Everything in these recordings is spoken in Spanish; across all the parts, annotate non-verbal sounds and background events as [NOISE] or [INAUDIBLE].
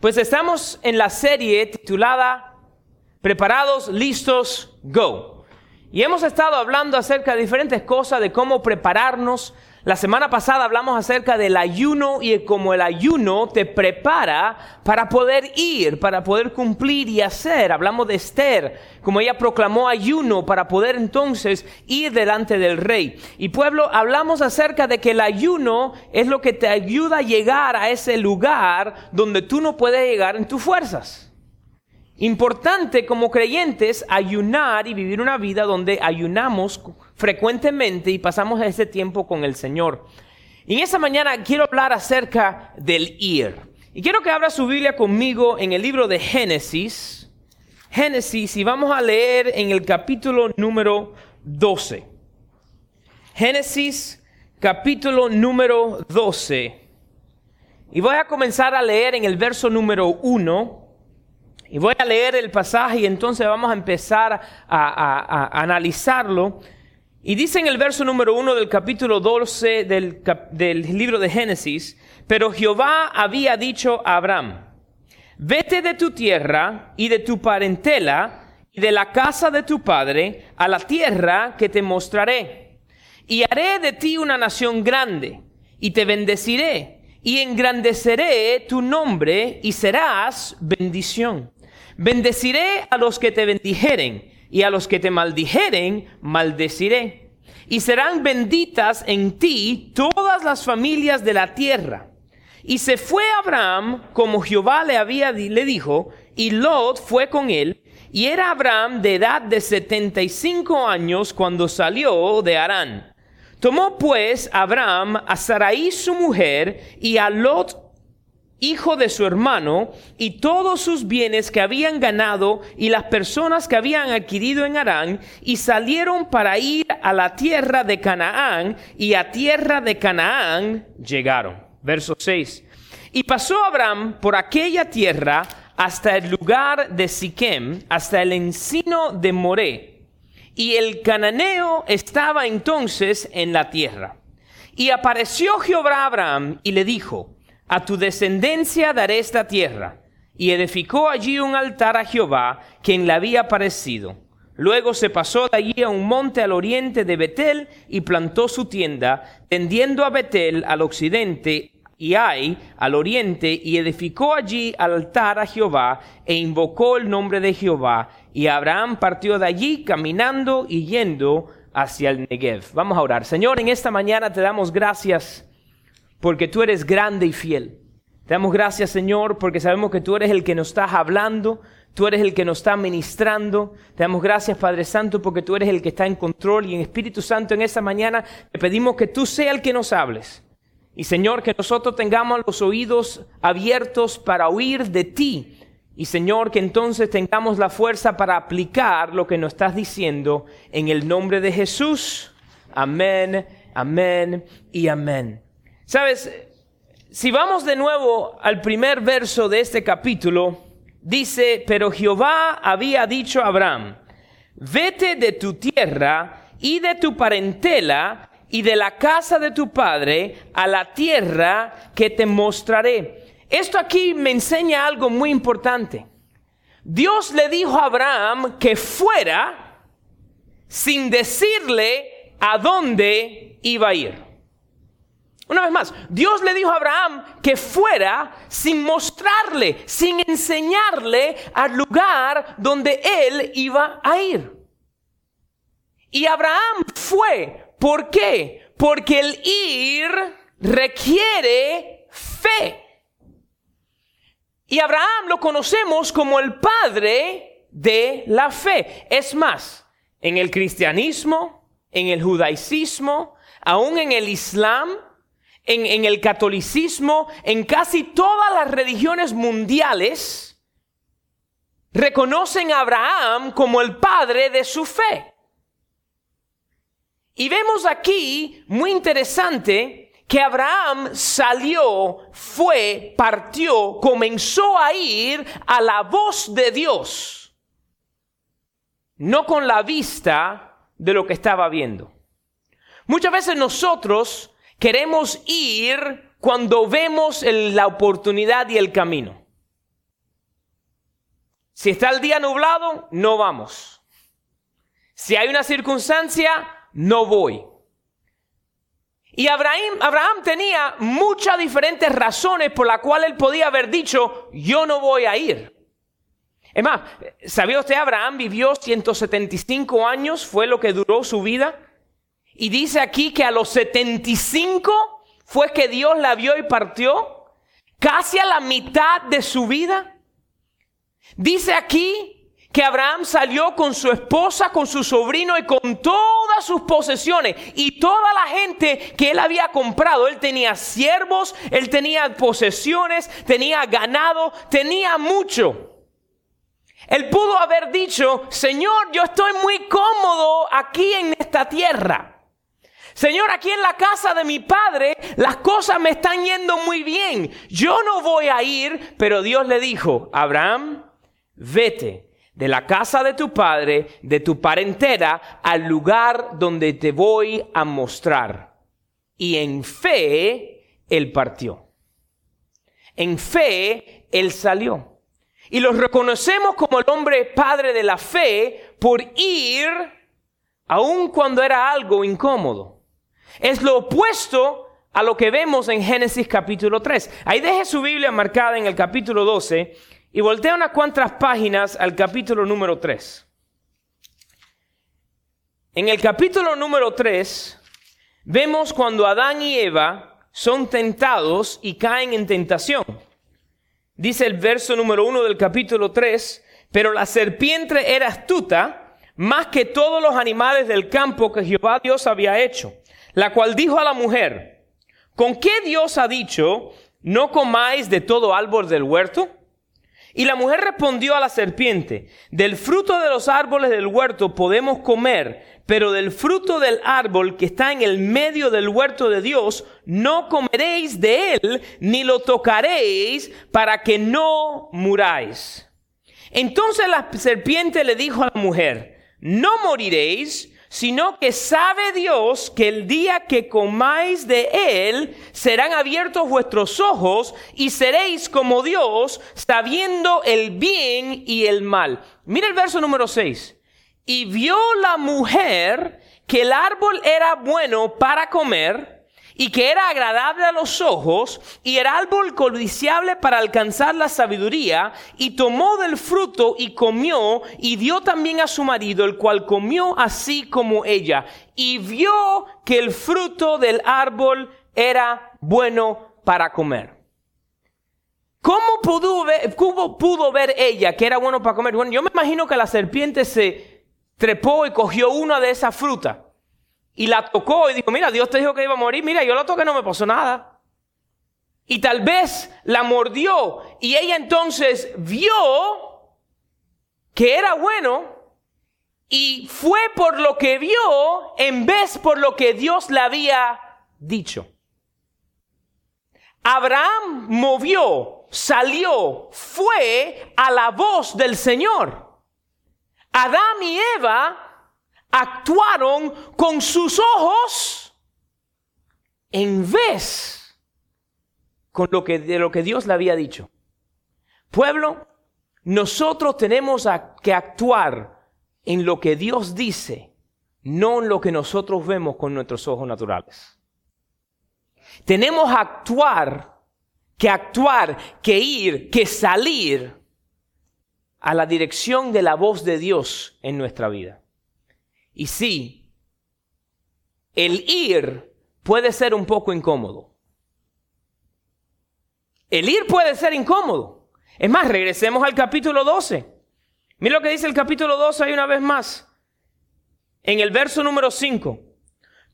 Pues estamos en la serie titulada Preparados, listos, go. Y hemos estado hablando acerca de diferentes cosas, de cómo prepararnos. La semana pasada hablamos acerca del ayuno y cómo el ayuno te prepara para poder ir, para poder cumplir y hacer. Hablamos de Esther, como ella proclamó ayuno para poder entonces ir delante del rey. Y pueblo, hablamos acerca de que el ayuno es lo que te ayuda a llegar a ese lugar donde tú no puedes llegar en tus fuerzas. Importante como creyentes ayunar y vivir una vida donde ayunamos frecuentemente y pasamos ese tiempo con el Señor. Y en esta mañana quiero hablar acerca del ir. Y quiero que abra su Biblia conmigo en el libro de Génesis. Génesis y vamos a leer en el capítulo número 12. Génesis capítulo número 12. Y voy a comenzar a leer en el verso número 1 y voy a leer el pasaje y entonces vamos a empezar a, analizarlo. Y dice en el verso número uno del capítulo 12 del, del libro de Génesis, pero Jehová había dicho a Abraham, vete de tu tierra y de tu parentela y de la casa de tu padre a la tierra que te mostraré. Y haré de ti una nación grande y te bendeciré y engrandeceré tu nombre y serás bendición. Bendeciré a los que te bendijeren y a los que te maldijeren, maldeciré. Y serán benditas en ti todas las familias de la tierra. Y se fue Abraham como Jehová le había le dijo, y Lot fue con él, y era Abraham de edad de setenta y cinco años cuando salió de Harán. Tomó pues Abraham a Sarai su mujer y a Lot hijo de su hermano, y todos sus bienes que habían ganado y las personas que habían adquirido en Harán, y salieron para ir a la tierra de Canaán, y a tierra de Canaán llegaron. Verso 6. Y pasó Abraham por aquella tierra hasta el lugar de Siquem, hasta el encino de Moré, y el cananeo estaba entonces en la tierra. Y apareció Jehová a Abraham y le dijo, a tu descendencia daré esta tierra. Y edificó allí un altar a Jehová, quien le había parecido. Luego se pasó de allí a un monte al oriente de Betel y plantó su tienda, tendiendo a Betel al occidente y Ai al oriente, y edificó allí altar a Jehová, e invocó el nombre de Jehová. Y Abraham partió de allí caminando y yendo hacia el Negev. Vamos a orar. Señor, en esta mañana te damos gracias porque tú eres grande y fiel. Te damos gracias, Señor, porque sabemos que tú eres el que nos estás hablando, tú eres el que nos está ministrando. Te damos gracias, Padre Santo, porque tú eres el que está en control y en Espíritu Santo en esta mañana te pedimos que tú seas el que nos hables. Y Señor, que nosotros tengamos los oídos abiertos para oír de ti. Y Señor, que entonces tengamos la fuerza para aplicar lo que nos estás diciendo en el nombre de Jesús. Amén, amén y amén. Sabes, si vamos de nuevo al primer verso de este capítulo, dice, pero Jehová había dicho a Abraham, vete de tu tierra y de tu parentela y de la casa de tu padre a la tierra que te mostraré. Esto aquí me enseña algo muy importante. Dios le dijo a Abraham que fuera sin decirle a dónde iba a ir. Una vez más, Dios le dijo a Abraham que fuera sin mostrarle, sin enseñarle al lugar donde él iba a ir. Y Abraham fue. ¿Por qué? Porque el ir requiere fe. Y Abraham lo conocemos como el padre de la fe. Es más, en el cristianismo, en el judaísmo, aún en el islam, en, el catolicismo, en casi todas las religiones mundiales, reconocen a Abraham como el padre de su fe. Y vemos aquí, muy interesante, que Abraham salió, fue, partió, comenzó a ir a la voz de Dios, no con la vista de lo que estaba viendo. Muchas veces nosotros Queremos ir cuando vemos la oportunidad y el camino. Si está el día nublado, no vamos. Si hay una circunstancia, no voy. Y Abraham, tenía muchas diferentes razones por las cuales él podía haber dicho, yo no voy a ir. Es más, ¿sabía usted? Abraham vivió 175 años, fue lo que duró su vida. Y dice aquí que a los 75 fue que Dios la vio y partió. Casi a la mitad de su vida. Dice aquí que Abraham salió con su esposa, con su sobrino y con todas sus posesiones y toda la gente que él había comprado. Él tenía siervos, él tenía posesiones, tenía ganado, tenía mucho. Él pudo haber dicho, Señor, yo estoy muy cómodo aquí en esta tierra. Señor, aquí en la casa de mi padre las cosas me están yendo muy bien. Yo no voy a ir, pero Dios le dijo, Abraham, vete de la casa de tu padre, de tu parentela, al lugar donde te voy a mostrar. Y en fe, él partió. En fe, él salió. Y lo reconocemos como el hombre padre de la fe por ir, aun cuando era algo incómodo. Es lo opuesto a lo que vemos en Génesis capítulo 3. Ahí deje su Biblia marcada en el capítulo 12 y voltea unas cuantas páginas al capítulo número 3. En el capítulo número 3 vemos cuando Adán y Eva son tentados y caen en tentación. Dice el verso número 1 del capítulo 3, pero la serpiente era astuta más que todos los animales del campo que Jehová Dios había hecho, la cual dijo a la mujer, ¿con qué Dios ha dicho, no comáis de todo árbol del huerto? Y la mujer respondió a la serpiente, del fruto de los árboles del huerto podemos comer, pero del fruto del árbol que está en el medio del huerto de Dios, no comeréis de él, ni lo tocaréis, para que no muráis. Entonces la serpiente le dijo a la mujer, no moriréis, sino que sabe Dios que el día que comáis de él serán abiertos vuestros ojos y seréis como Dios, sabiendo el bien y el mal. Mira el verso número 6. Y vio la mujer que el árbol era bueno para comer, y que era agradable a los ojos y era árbol codiciable para alcanzar la sabiduría y tomó del fruto y comió y dio también a su marido el cual comió así como ella y vio que el fruto del árbol era bueno para comer. ¿Cómo pudo ver, cómo pudo ver ella que era bueno para comer? Bueno, yo me imagino que la serpiente se trepó y cogió una de esas frutas y la tocó y dijo, mira, Dios te dijo que iba a morir, mira, yo la toqué, no me pasó nada. Y tal vez la mordió y ella entonces vio que era bueno y fue por lo que vio en vez por lo que Dios le había dicho. Abraham movió, salió, fue a la voz del Señor. Adán y Eva actuaron con sus ojos en vez con lo que, de lo que Dios le había dicho. Pueblo, nosotros tenemos que actuar en lo que Dios dice, no en lo que nosotros vemos con nuestros ojos naturales. Tenemos actuar, que actuar, que ir, que salir a la dirección de la voz de Dios en nuestra vida. Y sí, el ir puede ser un poco incómodo. El ir puede ser incómodo. Es más, regresemos al capítulo 12. Mira lo que dice el capítulo 12 ahí una vez más. En el verso número 5.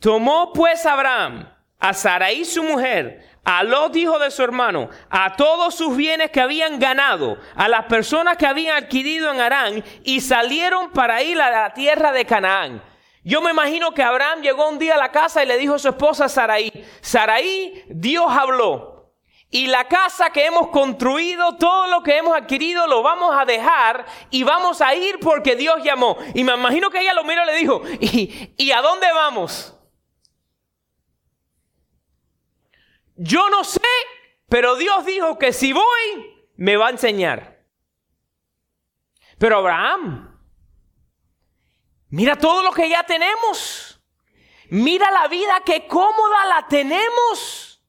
Tomó pues Abraham a Sarai su mujer, a Lot hijo de su hermano, a todos sus bienes que habían ganado, a las personas que habían adquirido en Arán y salieron para ir a la tierra de Canaán. Yo me imagino que Abraham llegó un día a la casa y le dijo a su esposa Saraí, Saraí, Dios habló. Y la casa que hemos construido, todo lo que hemos adquirido, lo vamos a dejar y vamos a ir porque Dios llamó. Y me imagino que ella lo miró y le dijo, ¿y, ¿y a dónde vamos? Yo no sé, pero Dios dijo que si voy, me va a enseñar. Pero Abraham, mira todo lo que ya tenemos. Mira la vida que cómoda la tenemos.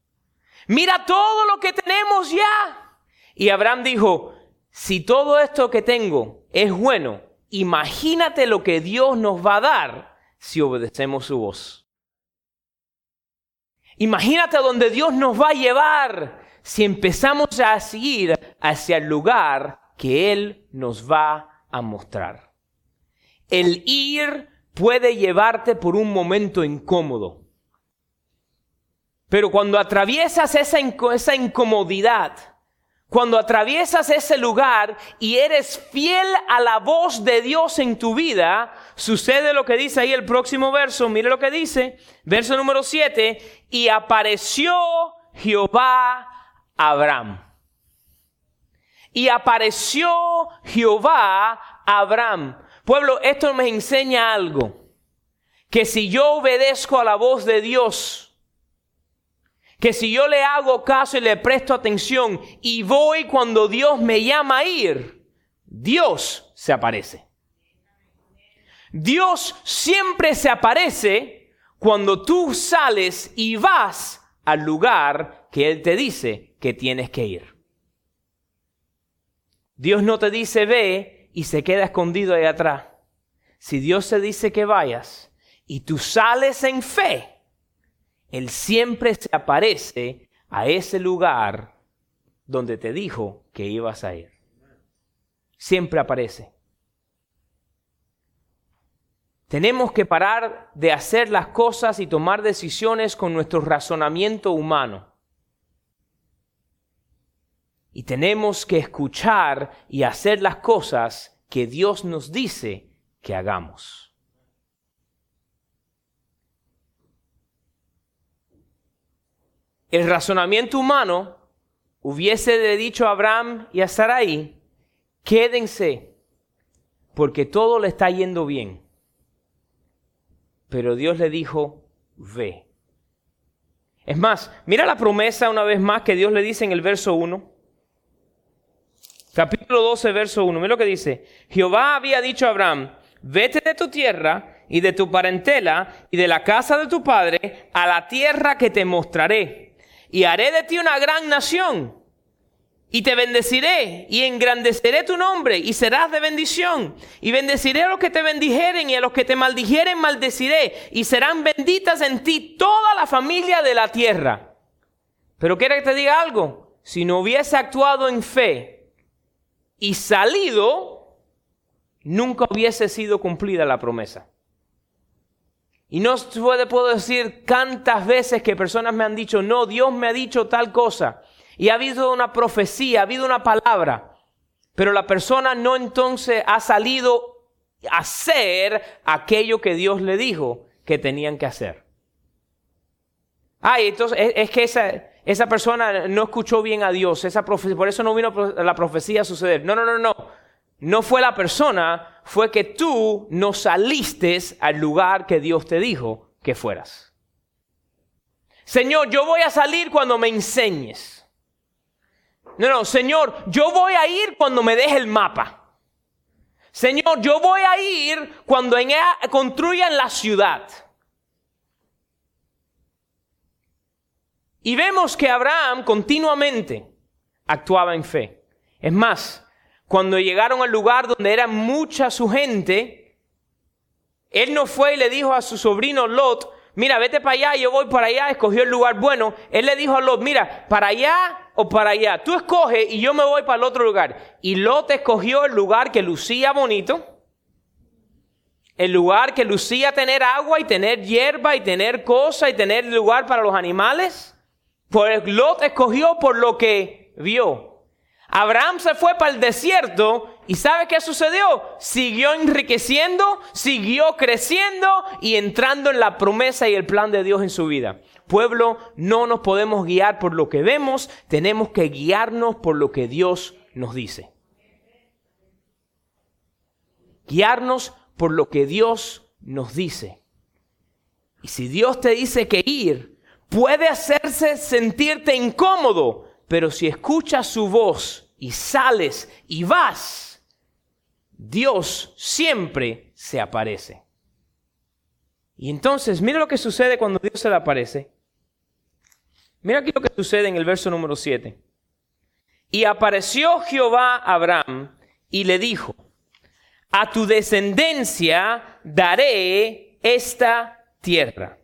Mira todo lo que tenemos ya. Y Abraham dijo, si todo esto que tengo es bueno, imagínate lo que Dios nos va a dar si obedecemos su voz. Imagínate donde Dios nos va a llevar si empezamos a seguir hacia el lugar que Él nos va a mostrar. El ir puede llevarte por un momento incómodo. Pero cuando atraviesas esa, esa incomodidad, cuando atraviesas ese lugar y eres fiel a la voz de Dios en tu vida, sucede lo que dice ahí el próximo verso. Mire lo que dice, verso número 7, y apareció Jehová Abraham. Y apareció Jehová Abraham. Pueblo, esto me enseña algo. Que si yo obedezco a la voz de Dios, que si yo le hago caso y le presto atención y voy cuando Dios me llama a ir, Dios se aparece. Dios siempre se aparece cuando tú sales y vas al lugar que Él te dice que tienes que ir. Dios no te dice ve y se queda escondido ahí atrás. Si Dios te dice que vayas y tú sales en fe, él siempre se aparece a ese lugar donde te dijo que ibas a ir. Siempre aparece. Tenemos que parar de hacer las cosas y tomar decisiones con nuestro razonamiento humano. Y tenemos que escuchar y hacer las cosas que Dios nos dice que hagamos. El razonamiento humano hubiese dicho a Abraham y a Sarai, quédense, porque todo le está yendo bien. Pero Dios le dijo, ve. Es más, mira la promesa una vez más que Dios le dice en el verso 1. Capítulo 12, verso 1. Mira lo que dice. Jehová había dicho a Abraham, vete de tu tierra y de tu parentela y de la casa de tu padre a la tierra que te mostraré y haré de ti una gran nación. Y te bendeciré y engrandeceré tu nombre y serás de bendición. Y bendeciré a los que te bendijeren y a los que te maldijeren maldeciré. Y serán benditas en ti toda la familia de la tierra. Pero quiero que te diga algo. Si no hubiese actuado en fe y salido, nunca hubiese sido cumplida la promesa. Y no puedo decir tantas veces que personas me han dicho, no, Dios me ha dicho tal cosa. Y ha habido una profecía, ha habido una palabra. Pero la persona no entonces ha salido a hacer aquello que Dios le dijo que tenían que hacer. Ay, entonces es, que esa, esa persona no escuchó bien a Dios, esa por eso no vino la profecía a suceder. No, no, no, no. No fue la persona, fue que tú no saliste al lugar que Dios te dijo que fueras. Señor, yo voy a salir cuando me enseñes. No, no, Señor, yo voy a ir cuando me deje el mapa. Señor, yo voy a ir cuando construyan la ciudad. Y vemos que Abraham continuamente actuaba en fe. Es más, cuando llegaron al lugar donde era mucha su gente, él no fue y le dijo a su sobrino Lot, mira, vete para allá, yo voy para allá, escogió el lugar bueno. Él le dijo a Lot, mira, para allá o para allá, tú escoge y yo me voy para el otro lugar. Y Lot escogió el lugar que lucía bonito, el lugar que lucía tener agua y tener hierba y tener cosas y tener lugar para los animales. Pues Lot escogió por lo que vio. Abraham se fue para el desierto y ¿sabe qué sucedió? Siguió enriqueciendo, siguió creciendo y entrando en la promesa y el plan de Dios en su vida. Pueblo, no nos podemos guiar por lo que vemos, tenemos que guiarnos por lo que Dios nos dice. Guiarnos por lo que Dios nos dice. Y si Dios te dice que ir, puede hacerse sentirte incómodo, pero si escuchas su voz y sales y vas, Dios siempre se aparece. Y entonces, mira lo que sucede cuando Dios se le aparece. Mira aquí lo que sucede en el verso número 7. Y apareció Jehová a Abraham y le dijo, a tu descendencia daré esta tierra.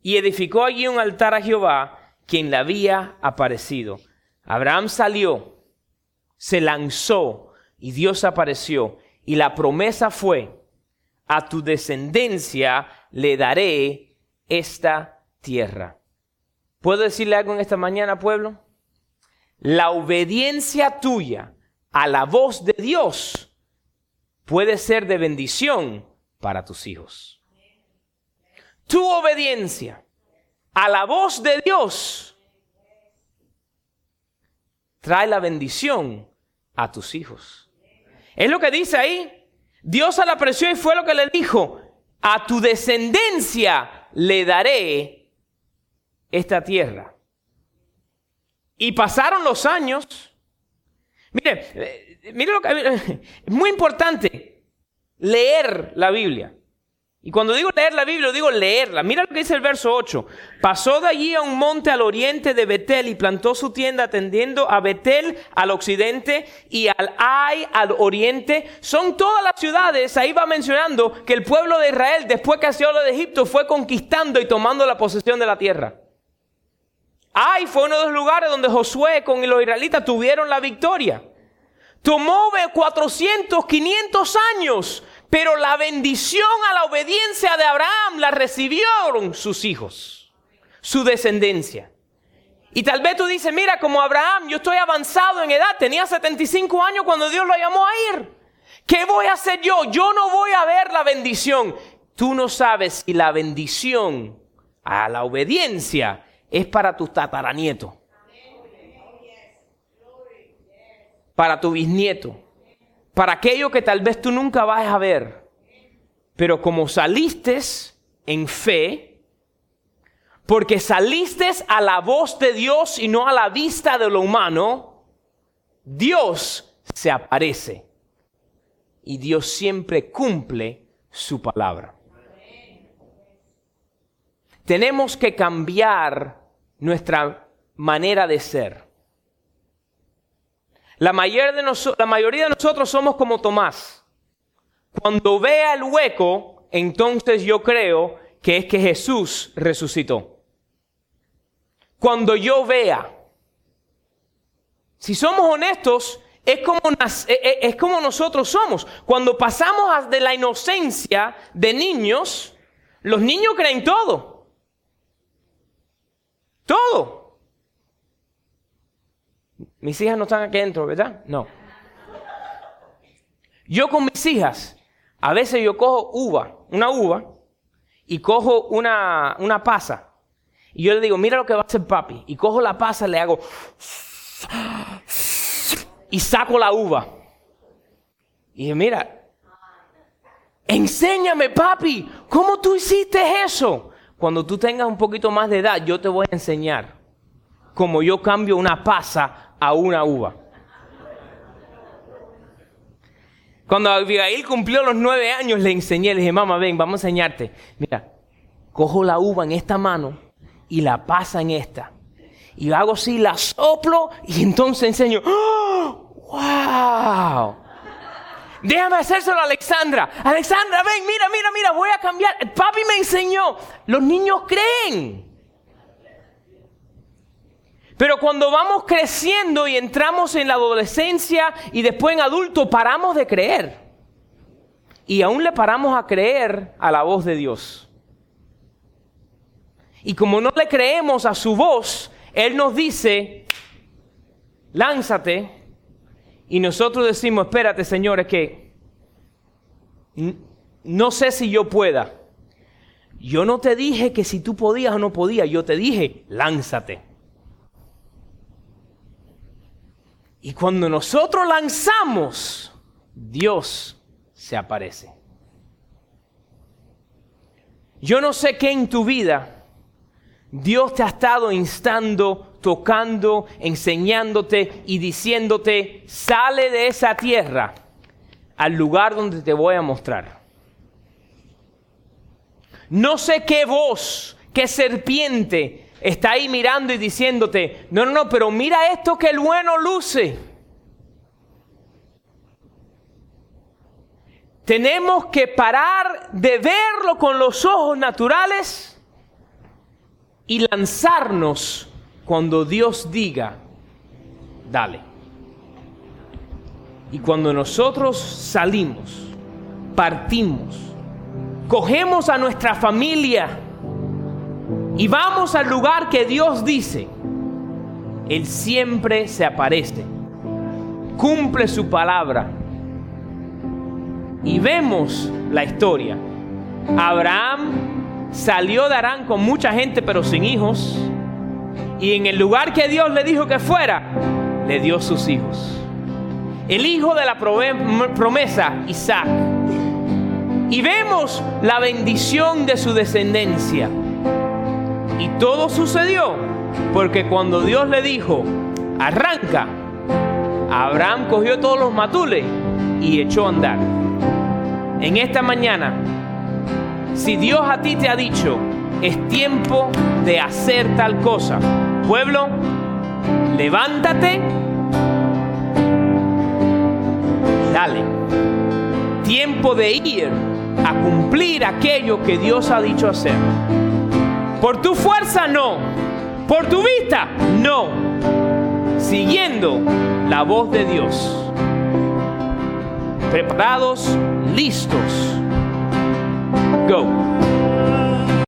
Y edificó allí un altar a Jehová, quien le había aparecido. Abraham salió, se lanzó y Dios apareció. Y la promesa fue, a tu descendencia le daré esta tierra. ¿Puedo decirle algo en esta mañana, pueblo? La obediencia tuya a la voz de Dios puede ser de bendición para tus hijos. Tu obediencia a la voz de Dios trae la bendición a tus hijos. Es lo que dice ahí. Dios a la presión y fue lo que le dijo. A tu descendencia le daré esta tierra. Y pasaron los años. Mire, eh, mire lo que es [LAUGHS] muy importante leer la Biblia. Y cuando digo leer la Biblia, digo leerla. Mira lo que dice el verso 8. Pasó de allí a un monte al oriente de Betel y plantó su tienda atendiendo a Betel al occidente y al Ai al oriente. Son todas las ciudades, ahí va mencionando que el pueblo de Israel, después que lo de Egipto, fue conquistando y tomando la posesión de la tierra. Ai fue uno de los lugares donde Josué con los israelitas tuvieron la victoria. Tomó 400, 500 años pero la bendición a la obediencia de Abraham la recibieron sus hijos, su descendencia. Y tal vez tú dices, mira, como Abraham, yo estoy avanzado en edad, tenía 75 años cuando Dios lo llamó a ir. ¿Qué voy a hacer yo? Yo no voy a ver la bendición. Tú no sabes si la bendición a la obediencia es para tu tataranieto, para tu bisnieto para aquello que tal vez tú nunca vas a ver. Pero como saliste en fe, porque saliste a la voz de Dios y no a la vista de lo humano, Dios se aparece. Y Dios siempre cumple su palabra. Tenemos que cambiar nuestra manera de ser. La mayoría, de la mayoría de nosotros somos como Tomás. Cuando vea el hueco, entonces yo creo que es que Jesús resucitó. Cuando yo vea, si somos honestos, es como, e, e, es como nosotros somos. Cuando pasamos de la inocencia de niños, los niños creen todo. Todo. Mis hijas no están aquí adentro, ¿verdad? No. Yo con mis hijas, a veces yo cojo uva, una uva, y cojo una, una pasa. Y yo le digo, mira lo que va a hacer papi. Y cojo la pasa, le hago... Y saco la uva. Y mira, enséñame papi, ¿cómo tú hiciste eso? Cuando tú tengas un poquito más de edad, yo te voy a enseñar cómo yo cambio una pasa a una uva. Cuando Abigail cumplió los nueve años, le enseñé, le dije, mamá, ven, vamos a enseñarte. Mira, cojo la uva en esta mano y la pasa en esta. Y hago así, la soplo y entonces enseño, ¡Oh! ¡Wow! Déjame hacérselo a Alexandra. Alexandra, ven, mira, mira, mira, voy a cambiar. Papi me enseñó. Los niños creen. Pero cuando vamos creciendo y entramos en la adolescencia y después en adulto, paramos de creer. Y aún le paramos a creer a la voz de Dios. Y como no le creemos a su voz, Él nos dice, lánzate. Y nosotros decimos, espérate señores, que no sé si yo pueda. Yo no te dije que si tú podías o no podías, yo te dije, lánzate. Y cuando nosotros lanzamos, Dios se aparece. Yo no sé qué en tu vida Dios te ha estado instando tocando, enseñándote y diciéndote, sale de esa tierra al lugar donde te voy a mostrar. No sé qué voz, qué serpiente está ahí mirando y diciéndote, no, no, no, pero mira esto que el bueno luce. Tenemos que parar de verlo con los ojos naturales y lanzarnos cuando Dios diga, dale. Y cuando nosotros salimos, partimos, cogemos a nuestra familia y vamos al lugar que Dios dice, Él siempre se aparece, cumple su palabra. Y vemos la historia. Abraham salió de Arán con mucha gente pero sin hijos. Y en el lugar que Dios le dijo que fuera, le dio sus hijos. El hijo de la promesa, Isaac. Y vemos la bendición de su descendencia. Y todo sucedió porque cuando Dios le dijo, arranca, Abraham cogió todos los matules y echó a andar. En esta mañana, si Dios a ti te ha dicho, es tiempo de hacer tal cosa, pueblo, levántate, dale. Tiempo de ir a cumplir aquello que Dios ha dicho hacer. Por tu fuerza no, por tu vista no, siguiendo la voz de Dios. Preparados, listos. Go.